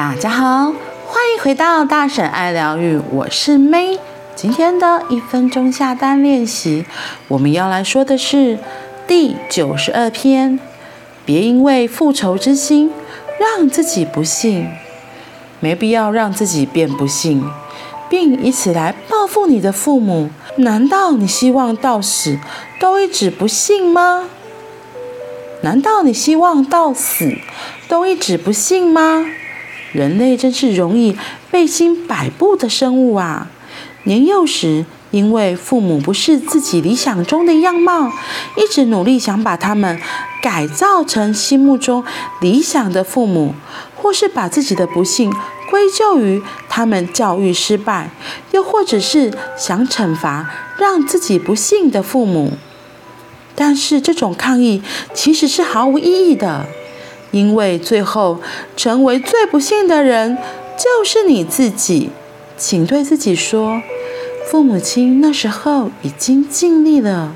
大家好，欢迎回到大婶爱疗愈，我是 May。今天的一分钟下单练习，我们要来说的是第九十二篇。别因为复仇之心让自己不幸，没必要让自己变不幸，并以此来报复你的父母。难道你希望到死都一直不幸吗？难道你希望到死都一直不幸吗？人类真是容易背心摆布的生物啊！年幼时，因为父母不是自己理想中的样貌，一直努力想把他们改造成心目中理想的父母，或是把自己的不幸归咎于他们教育失败，又或者是想惩罚让自己不幸的父母。但是这种抗议其实是毫无意义的。因为最后成为最不幸的人就是你自己，请对自己说：父母亲那时候已经尽力了，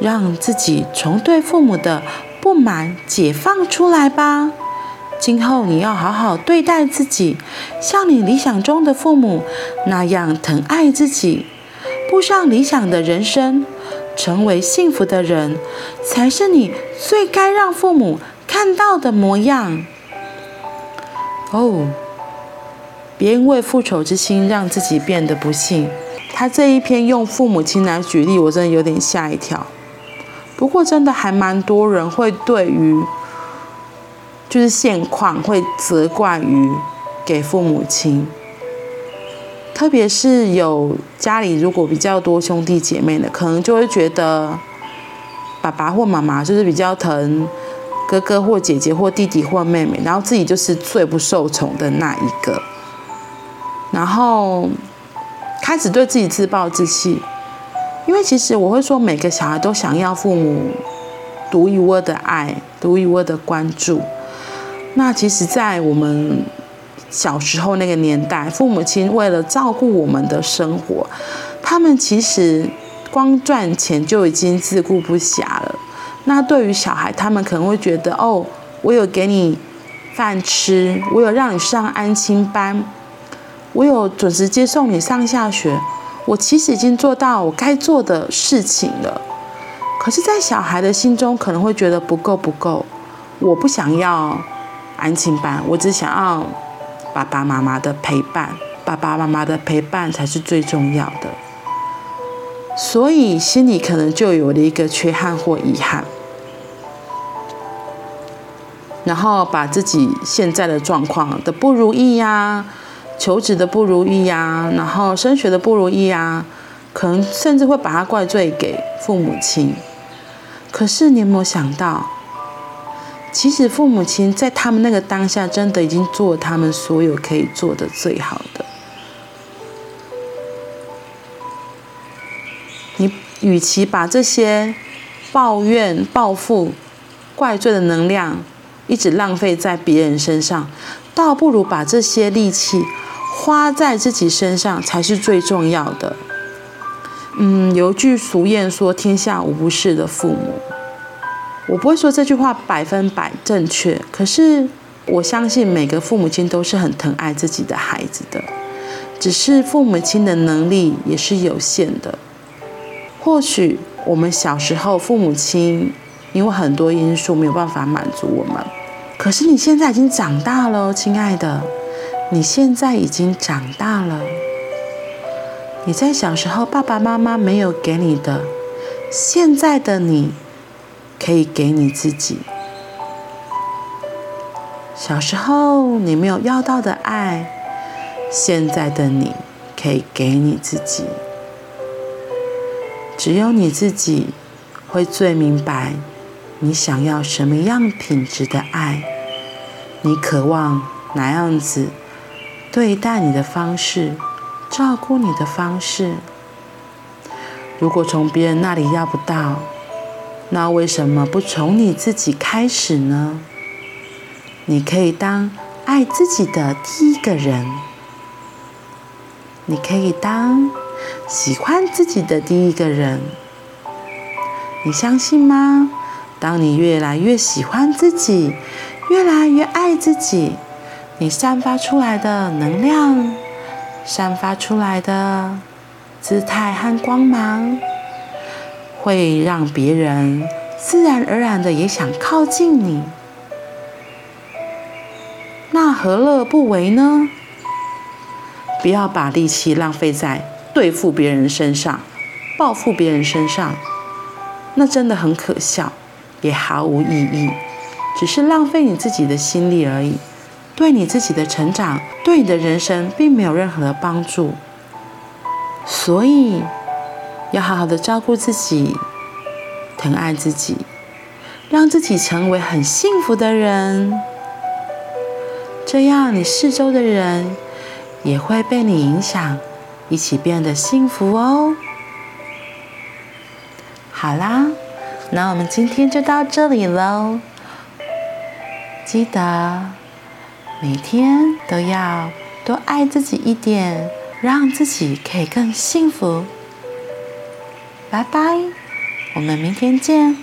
让自己从对父母的不满解放出来吧。今后你要好好对待自己，像你理想中的父母那样疼爱自己，步上理想的人生，成为幸福的人，才是你最该让父母看到的模样哦，别因为复仇之心让自己变得不幸。他这一篇用父母亲来举例，我真的有点吓一跳。不过真的还蛮多人会对于就是现况会责怪于给父母亲，特别是有家里如果比较多兄弟姐妹的，可能就会觉得爸爸或妈妈就是比较疼。哥哥或姐姐或弟弟或妹妹，然后自己就是最不受宠的那一个，然后开始对自己自暴自弃，因为其实我会说，每个小孩都想要父母独一无二的爱，独一无二的关注。那其实，在我们小时候那个年代，父母亲为了照顾我们的生活，他们其实光赚钱就已经自顾不暇了。那对于小孩，他们可能会觉得，哦，我有给你饭吃，我有让你上安亲班，我有准时接送你上下学，我其实已经做到我该做的事情了。可是，在小孩的心中，可能会觉得不够不够，我不想要安亲班，我只想要爸爸妈妈的陪伴，爸爸妈妈的陪伴才是最重要的。所以心里可能就有了一个缺憾或遗憾，然后把自己现在的状况的不如意呀，求职的不如意呀，然后升学的不如意呀，可能甚至会把它怪罪给父母亲。可是你有没有想到，其实父母亲在他们那个当下，真的已经做他们所有可以做的最好的。你与其把这些抱怨、报复、怪罪的能量一直浪费在别人身上，倒不如把这些力气花在自己身上才是最重要的。嗯，有句俗谚说：“天下无不是的父母。”我不会说这句话百分百正确，可是我相信每个父母亲都是很疼爱自己的孩子的，只是父母亲的能力也是有限的。或许我们小时候父母亲因为很多因素没有办法满足我们，可是你现在已经长大了，亲爱的，你现在已经长大了。你在小时候爸爸妈妈没有给你的，现在的你可以给你自己。小时候你没有要到的爱，现在的你可以给你自己。只有你自己会最明白，你想要什么样品质的爱，你渴望哪样子对待你的方式，照顾你的方式。如果从别人那里要不到，那为什么不从你自己开始呢？你可以当爱自己的第一个人，你可以当。喜欢自己的第一个人，你相信吗？当你越来越喜欢自己，越来越爱自己，你散发出来的能量，散发出来的姿态和光芒，会让别人自然而然的也想靠近你。那何乐不为呢？不要把力气浪费在对付别人身上、报复别人身上，那真的很可笑，也毫无意义，只是浪费你自己的心力而已。对你自己的成长，对你的人生，并没有任何的帮助。所以，要好好的照顾自己，疼爱自己，让自己成为很幸福的人。这样，你四周的人也会被你影响，一起变得幸福哦。好啦，那我们今天就到这里喽。记得。每天都要多爱自己一点，让自己可以更幸福。拜拜，我们明天见。